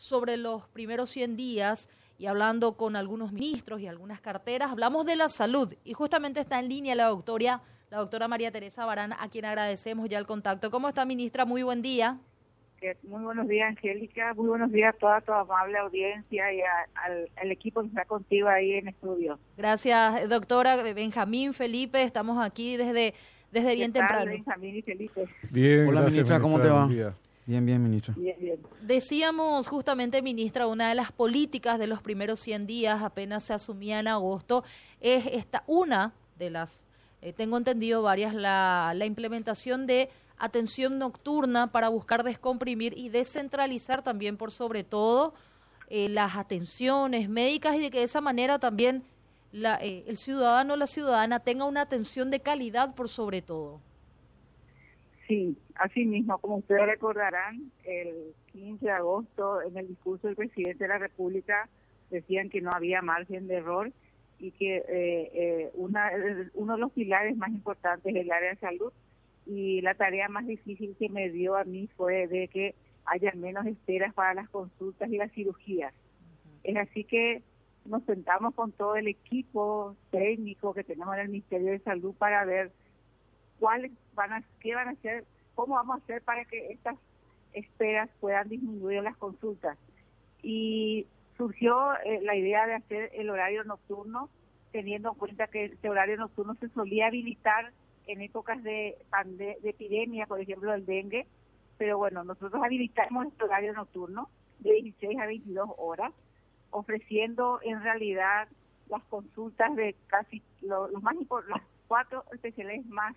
sobre los primeros 100 días y hablando con algunos ministros y algunas carteras, hablamos de la salud y justamente está en línea la doctora, la doctora María Teresa Barán, a quien agradecemos ya el contacto. ¿Cómo está, ministra? Muy buen día. Muy buenos días, Angélica. Muy buenos días a toda tu amable audiencia y al, equipo que está contigo ahí en estudio. Gracias, doctora Benjamín Felipe. Estamos aquí desde, desde bien temprano. Benjamín y Felipe. Bien, Hola, ministra, ¿cómo te va? Bien, bien, ministra. Bien, bien. Decíamos justamente, ministra, una de las políticas de los primeros 100 días, apenas se asumía en agosto, es esta, una de las, eh, tengo entendido varias, la, la implementación de atención nocturna para buscar descomprimir y descentralizar también por sobre todo eh, las atenciones médicas y de que de esa manera también la, eh, el ciudadano o la ciudadana tenga una atención de calidad por sobre todo. Sí, así mismo, como ustedes recordarán, el 15 de agosto en el discurso del presidente de la República decían que no había margen de error y que eh, una, uno de los pilares más importantes del área de salud y la tarea más difícil que me dio a mí fue de que haya menos esperas para las consultas y las cirugías. Es así que nos sentamos con todo el equipo técnico que tenemos en el Ministerio de Salud para ver cuáles van a, qué van a hacer, cómo vamos a hacer para que estas esperas puedan disminuir las consultas. Y surgió eh, la idea de hacer el horario nocturno, teniendo en cuenta que este horario nocturno se solía habilitar en épocas de, de, epidemia, por ejemplo, el dengue, pero bueno, nosotros habilitamos este horario nocturno de 16 a 22 horas, ofreciendo en realidad las consultas de casi los más las cuatro especialidades más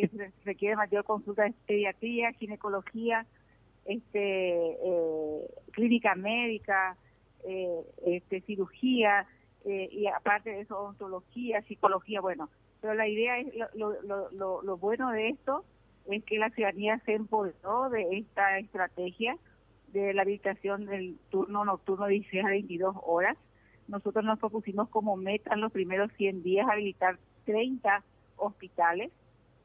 que requieren mayor consulta de pediatría, ginecología, este, eh, clínica médica, eh, este, cirugía eh, y aparte de eso odontología, psicología, bueno, pero la idea es, lo, lo, lo, bueno de esto es que la ciudadanía se empoderó de esta estrategia de la habilitación del turno nocturno de 16 a 22 horas. Nosotros nos propusimos como meta en los primeros 100 días habilitar 30 hospitales.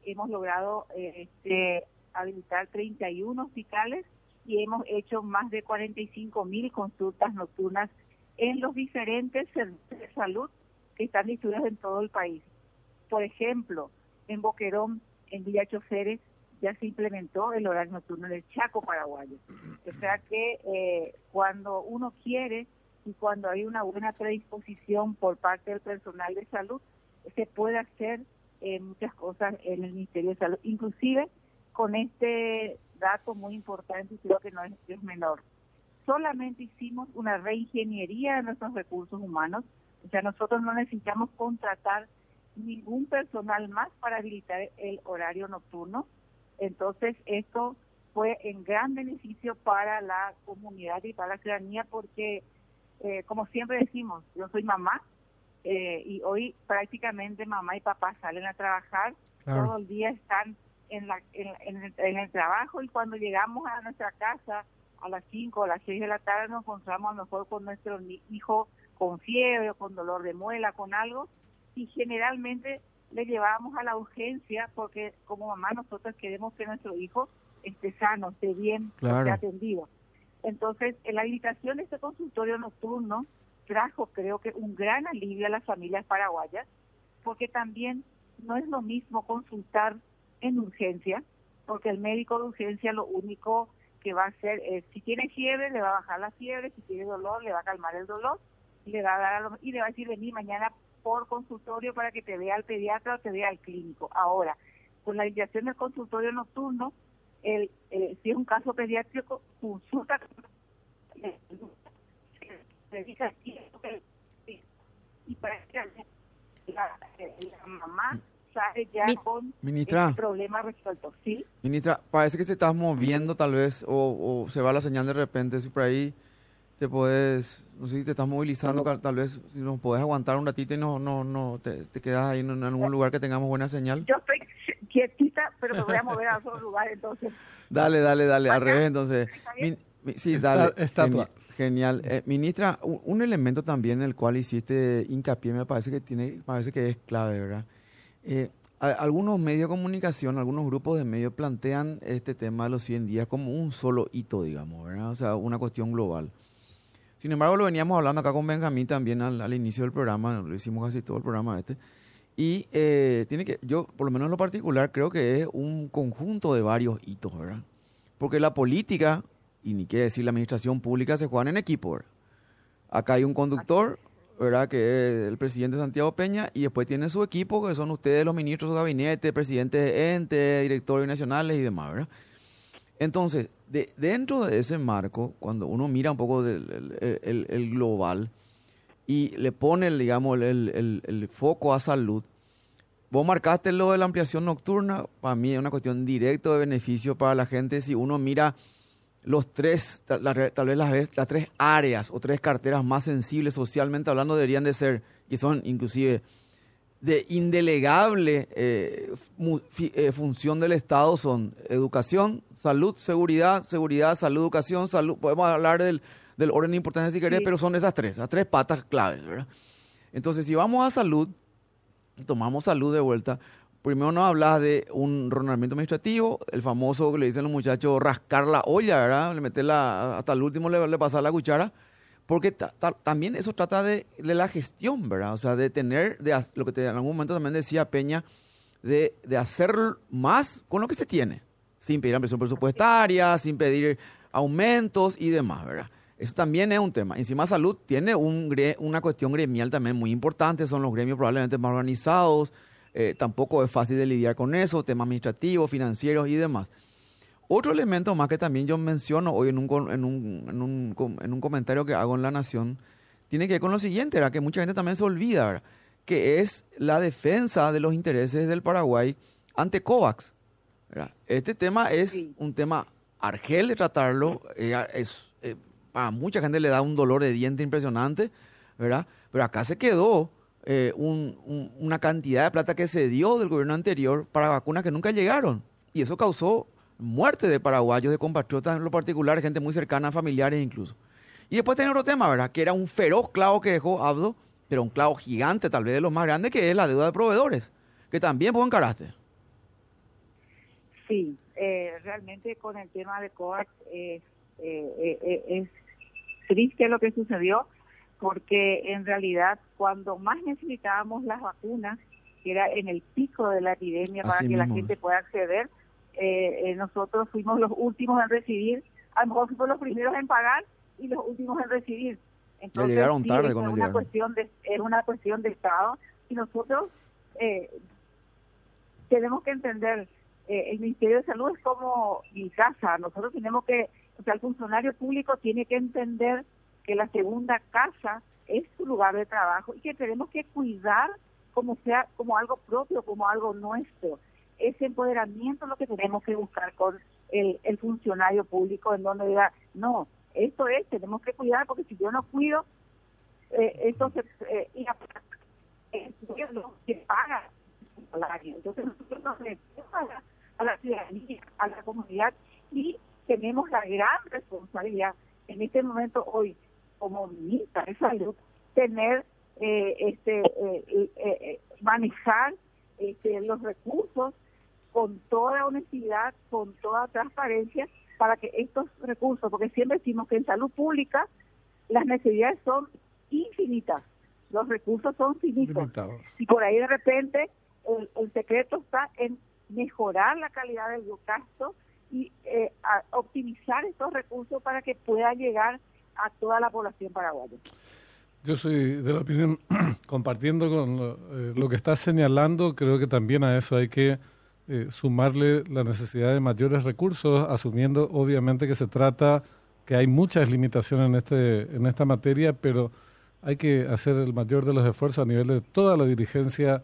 Hemos logrado este, habilitar 31 hospitales y hemos hecho más de 45 mil consultas nocturnas en los diferentes servicios de salud que están distribuidos en todo el país. Por ejemplo, en Boquerón, en Villa Choferes, ya se implementó el horario nocturno en el Chaco paraguayo. O sea que eh, cuando uno quiere y cuando hay una buena predisposición por parte del personal de salud, se puede hacer eh, muchas cosas en el Ministerio de Salud, inclusive con este dato muy importante creo que no es, es menor. Solamente hicimos una reingeniería de nuestros recursos humanos, o sea, nosotros no necesitamos contratar ningún personal más para habilitar el horario nocturno. Entonces, esto fue en gran beneficio para la comunidad y para la ciudadanía porque, eh, como siempre decimos, yo soy mamá eh, y hoy prácticamente mamá y papá salen a trabajar, todo el día están en, la, en, el, trabajo y cuando llegamos a nuestra casa a las 5 o las 6 de la tarde nos encontramos a lo mejor con nuestro hijo con fiebre o con dolor de muela, con algo, y generalmente le llevamos a la urgencia porque como mamá nosotros queremos que nuestro hijo esté sano, esté bien, esté atendido. Entonces, la habilitación de este consultorio nocturno trajo, creo que, un gran alivio a las familias paraguayas, porque también no es lo mismo consultar en urgencia, porque el médico de urgencia lo único que va a hacer es, si tiene fiebre, le va a bajar la fiebre, si tiene dolor, le va a calmar el dolor, y le va a dar y le va a decir, vení mañana por consultorio para que te vea el pediatra o te vea el clínico. Ahora, con la indicación del consultorio nocturno, el, eh, si es un caso pediátrico, consulta y que la, la mamá sale ya con ministra, el problema resuelto. ¿Sí? Ministra, parece que se está moviendo tal vez o, o se va la señal de repente, si por ahí te puedes, no sé si te estás movilizando, tal vez si nos puedes aguantar un ratito y no, no, no, te, quedas ahí en, algún lugar que tengamos buena señal. Yo estoy quietita, pero me voy a mover a otro lugar entonces. Dale, dale, dale, al revés entonces. Sí, dale. Genial. Eh, ministra, un, elemento también en el cual hiciste hincapié me parece que tiene, parece que es clave, ¿verdad? Eh, algunos medios de comunicación, algunos grupos de medios plantean este tema de los 100 días como un solo hito, digamos, ¿verdad? O sea, una cuestión global. Sin embargo, lo veníamos hablando acá con Benjamín también al, inicio del programa, lo hicimos casi todo el programa este. Y eh, tiene que, yo, por lo menos en lo particular, creo que es un conjunto de varios hitos, ¿verdad? Porque la política, y ni qué decir la administración pública, se juegan en equipo. Acá hay un conductor, ¿verdad? Que es el presidente Santiago Peña, y después tiene su equipo, que son ustedes los ministros de gabinete, presidentes de entes, directores nacionales y demás, ¿verdad? Entonces, de, dentro de ese marco, cuando uno mira un poco del, el, global y le pone, digamos, el, foco a salud, vos marcaste lo de la ampliación nocturna, para mí es una cuestión directa de beneficio para la gente si uno mira los tres, tal, vez las, las, tres áreas o tres carteras más sensibles socialmente hablando deberían de ser, y son inclusive de indelegable eh, eh, función del Estado, son educación, salud, seguridad, seguridad, salud, educación, salud. Podemos hablar del, del orden de importancia si querés, pero son esas tres, las tres patas claves, ¿verdad? Entonces, si vamos a salud, tomamos salud de vuelta, primero nos hablas de un ronamiento administrativo, el famoso que le dicen los muchachos rascar la olla, ¿verdad? Le meter la, hasta el último le, le pasar la cuchara, porque también eso trata de, la gestión, ¿verdad? O sea, de tener, de lo que te, en algún momento también decía Peña, de, de hacer más con lo que se tiene sin pedir ampliación presupuestaria, sin pedir aumentos y demás, ¿verdad? Eso también es un tema. Encima salud tiene un, una cuestión gremial también muy importante, son los gremios probablemente más organizados, eh, tampoco es fácil de lidiar con eso, temas administrativos, financieros y demás. Otro elemento más que también yo menciono hoy en un, en un, en un, en un comentario que hago en La Nación, tiene que ver con lo siguiente, ¿verdad? que mucha gente también se olvida, ¿verdad? que es la defensa de los intereses del Paraguay ante COVAX. Este tema es un tema argel de tratarlo, eh, es, eh, a mucha gente le da un dolor de diente impresionante, ¿verdad? Pero acá se quedó eh, una cantidad de plata que se dio del gobierno anterior para vacunas que nunca llegaron. Y eso causó muerte de paraguayos, de compatriotas en lo particular, gente muy cercana, familiares incluso. Y después tiene otro tema, ¿verdad? Que era un feroz clavo que dejó Abdo, pero un clavo gigante, tal vez de los más grandes, que es la deuda de proveedores, que también fue en carácter. Sí, eh, realmente con el tema de COVAX eh, eh, es triste lo que sucedió porque en realidad cuando más necesitábamos las vacunas, que era en el pico de la epidemia para que la gente pueda acceder, nosotros fuimos los últimos en recibir, a lo mejor fuimos los primeros en pagar y los últimos en recibir. Entonces, llegaron tarde es una cuestión de es una cuestión de Estado y nosotros tenemos que entender eh, el Ministerio de Salud es como mi casa. Nosotros tenemos que, o sea, el funcionario público tiene que entender que la segunda casa es su lugar de trabajo y que tenemos que cuidar como sea, como algo propio, como algo nuestro. Ese empoderamiento es lo que tenemos que buscar con el, el funcionario público, en donde diga, no, esto es, tenemos que cuidar, porque si yo no cuido, eh, entonces, eh, y el gobierno que paga el salario. Entonces, nosotros nos a a la ciudadanía, a la comunidad y tenemos la gran responsabilidad en este momento hoy como ministra de salud tener eh, este eh, eh, manejar este, los recursos con toda honestidad, con toda transparencia para que estos recursos, porque siempre decimos que en salud pública las necesidades son infinitas, los recursos son finitos. Y por ahí de repente el, el secreto está en mejorar la calidad del gasto y eh, optimizar estos recursos para que pueda llegar a toda la población paraguaya. Yo soy de la opinión, compartiendo con eh, lo, que está señalando, creo que también a eso hay que eh, sumarle la necesidad de mayores recursos, asumiendo obviamente que se trata, que hay muchas limitaciones en, este, en esta materia, pero hay que hacer el mayor de los esfuerzos a nivel de toda la dirigencia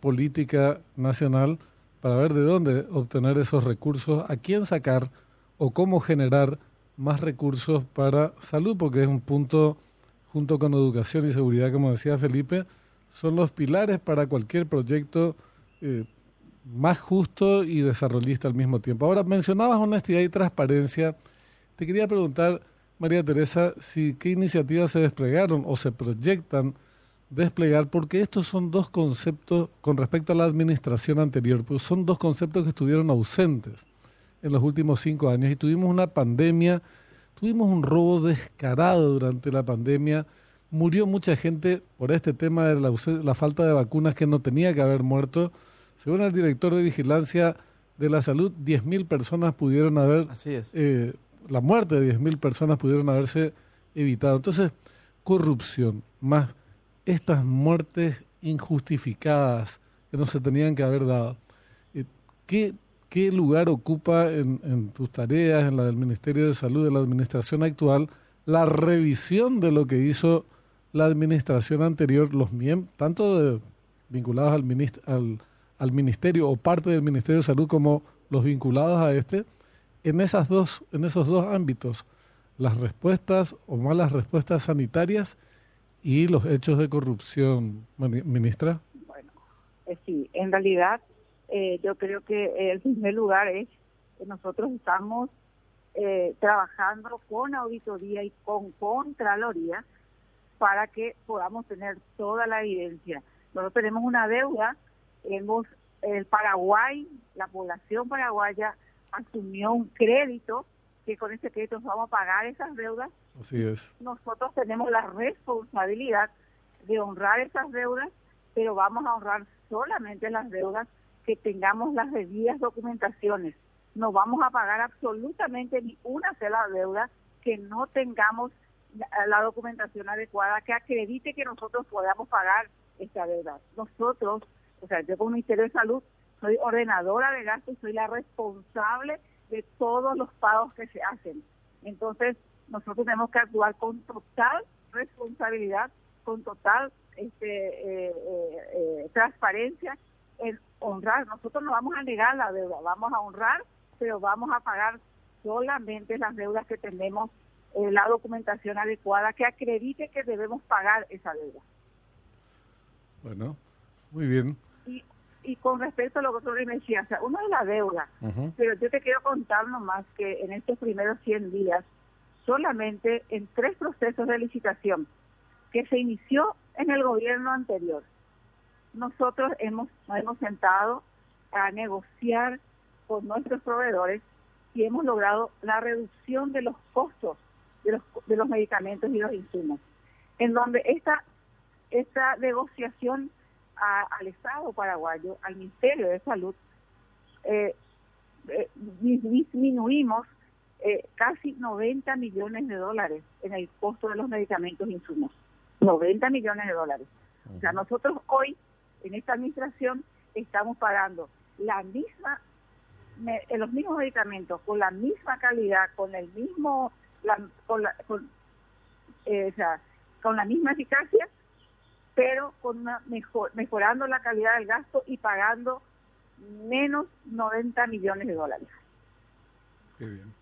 política nacional para ver de dónde obtener esos recursos, a quién sacar o cómo generar más recursos para salud, porque es un punto, junto con educación y seguridad, como decía Felipe, son los pilares para cualquier proyecto eh, más justo y desarrollista al mismo tiempo. Ahora, mencionabas honestidad y transparencia. Te quería preguntar, María Teresa, si qué iniciativas se desplegaron o se proyectan desplegar, porque estos son dos conceptos con respecto a la administración anterior, pues son dos conceptos que estuvieron ausentes en los últimos cinco años y tuvimos una pandemia, tuvimos un robo descarado durante la pandemia, murió mucha gente por este tema de la, la falta de vacunas que no tenía que haber muerto. Según el director de vigilancia de la salud, 10.000 personas pudieron haber, Así es. eh, la muerte de 10.000 personas pudieron haberse evitado. Entonces, corrupción, más estas muertes injustificadas que no se tenían que haber dado. Eh, ¿Qué, qué lugar ocupa en, en, tus tareas, en la del Ministerio de Salud, de la administración actual, la revisión de lo que hizo la administración anterior, los miembros, tanto de, vinculados al, minist al, ministerio o parte del Ministerio de Salud como los vinculados a este, en, esas dos, en esos dos ámbitos, las respuestas o malas respuestas sanitarias y los hechos de corrupción, ministra? Bueno, eh, sí, en realidad eh, yo creo que el primer lugar es que nosotros estamos eh, trabajando con auditoría y con Contraloría para que podamos tener toda la evidencia. Nosotros tenemos una deuda, hemos el Paraguay, la población paraguaya asumió un crédito que con ese crédito vamos a pagar esas deudas. Así es. Nosotros tenemos la responsabilidad de honrar esas deudas, pero vamos a honrar solamente las deudas que tengamos las debidas documentaciones. No vamos a pagar absolutamente ni una sola deuda que no tengamos la, documentación adecuada que acredite que nosotros podamos pagar esta deuda. Nosotros, o sea, yo como Ministerio de Salud soy ordenadora de gastos soy la responsable de todos los pagos que se hacen. Entonces, nosotros tenemos que actuar con total responsabilidad, con total este, eh, eh, eh, transparencia en honrar. Nosotros no vamos a negar la deuda, vamos a honrar, pero vamos a pagar solamente las deudas que tenemos, la documentación adecuada que acredite que debemos pagar esa deuda. Bueno, muy bien. Y, y con respecto a lo que tú me decías, o sea, uno es la deuda, uh -huh. pero yo te quiero contar nomás que en estos primeros 100 días, solamente en tres procesos de licitación que se inició en el gobierno anterior, nosotros hemos, nos hemos sentado a negociar con nuestros proveedores y hemos logrado la reducción de los costos de los, de los medicamentos y los insumos, en donde esta, esta negociación a, al Estado paraguayo, al Ministerio de Salud, eh, eh, disminuimos eh, casi 90 millones de dólares en el costo de los medicamentos e insumos. 90 millones de dólares. O sea, nosotros hoy, en esta administración, estamos pagando la misma, me, los mismos medicamentos, con la misma calidad, con el mismo, la, con, la, con, o sea, con la misma eficacia, pero con una mejor, mejorando la calidad del gasto y pagando menos 90 millones de dólares. Qué bien.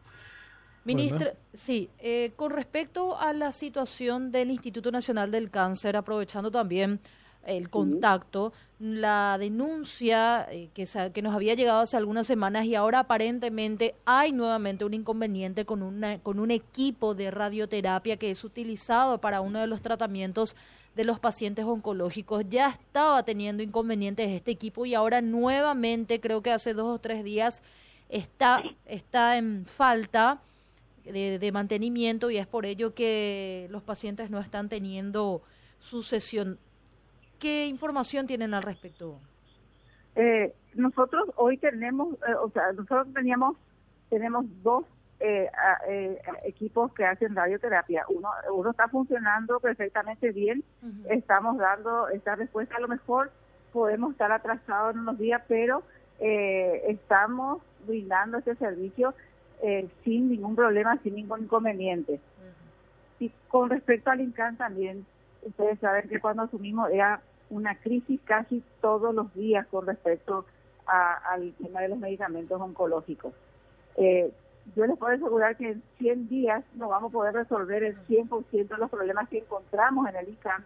Ministra, bueno. sí, eh, con respecto a la situación del Instituto Nacional del Cáncer, aprovechando también el contacto, la denuncia eh, que, que, nos había llegado hace algunas semanas y ahora aparentemente hay nuevamente un inconveniente con, una, con un equipo de radioterapia que es utilizado para uno de los tratamientos de los pacientes oncológicos. Ya estaba teniendo inconvenientes este equipo y ahora nuevamente, creo que hace dos o tres días, está, está en falta de, de, mantenimiento y es por ello que los pacientes no están teniendo su sesión. ¿Qué información tienen al respecto? Eh, nosotros hoy tenemos, eh, o sea, nosotros teníamos, tenemos dos eh, equipos que hacen radioterapia. Uno, uno está funcionando perfectamente bien, uh -huh. estamos dando esta respuesta. A lo mejor podemos estar atrasados en unos días, pero estamos brindando este servicio eh, sin ningún problema, sin ningún inconveniente. Uh -huh. Y con respecto al INCAN también, ustedes saben que cuando asumimos era una crisis casi todos los días con respecto a, al tema de los medicamentos oncológicos. Eh, yo les puedo asegurar que en 100 días no vamos a poder resolver el 100% de los problemas que encontramos en el ICAM,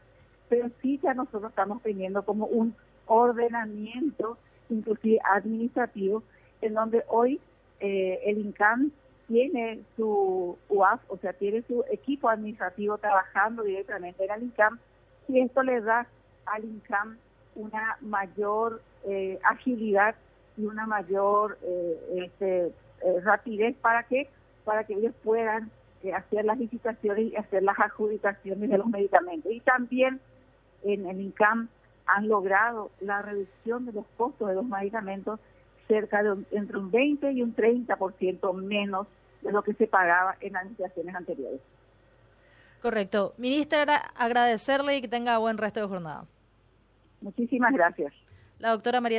pero sí ya nosotros estamos teniendo como un ordenamiento, inclusive administrativo, en donde hoy eh, el INCAM tiene su UAF, o sea, tiene su equipo administrativo trabajando directamente en el INCAM y esto le da al INCAM una mayor eh, agilidad y una mayor eh, este, eh, rapidez para que para que ellos puedan hacer las licitaciones y hacer las adjudicaciones de los medicamentos. Y también en el INCAM han logrado la reducción de los costos de los medicamentos cerca de entre un 20 y un 30% menos de lo que se pagaba en administraciones anteriores. Correcto. Ministra, agradecerle y que tenga buen resto de jornada. Muchísimas gracias. La doctora María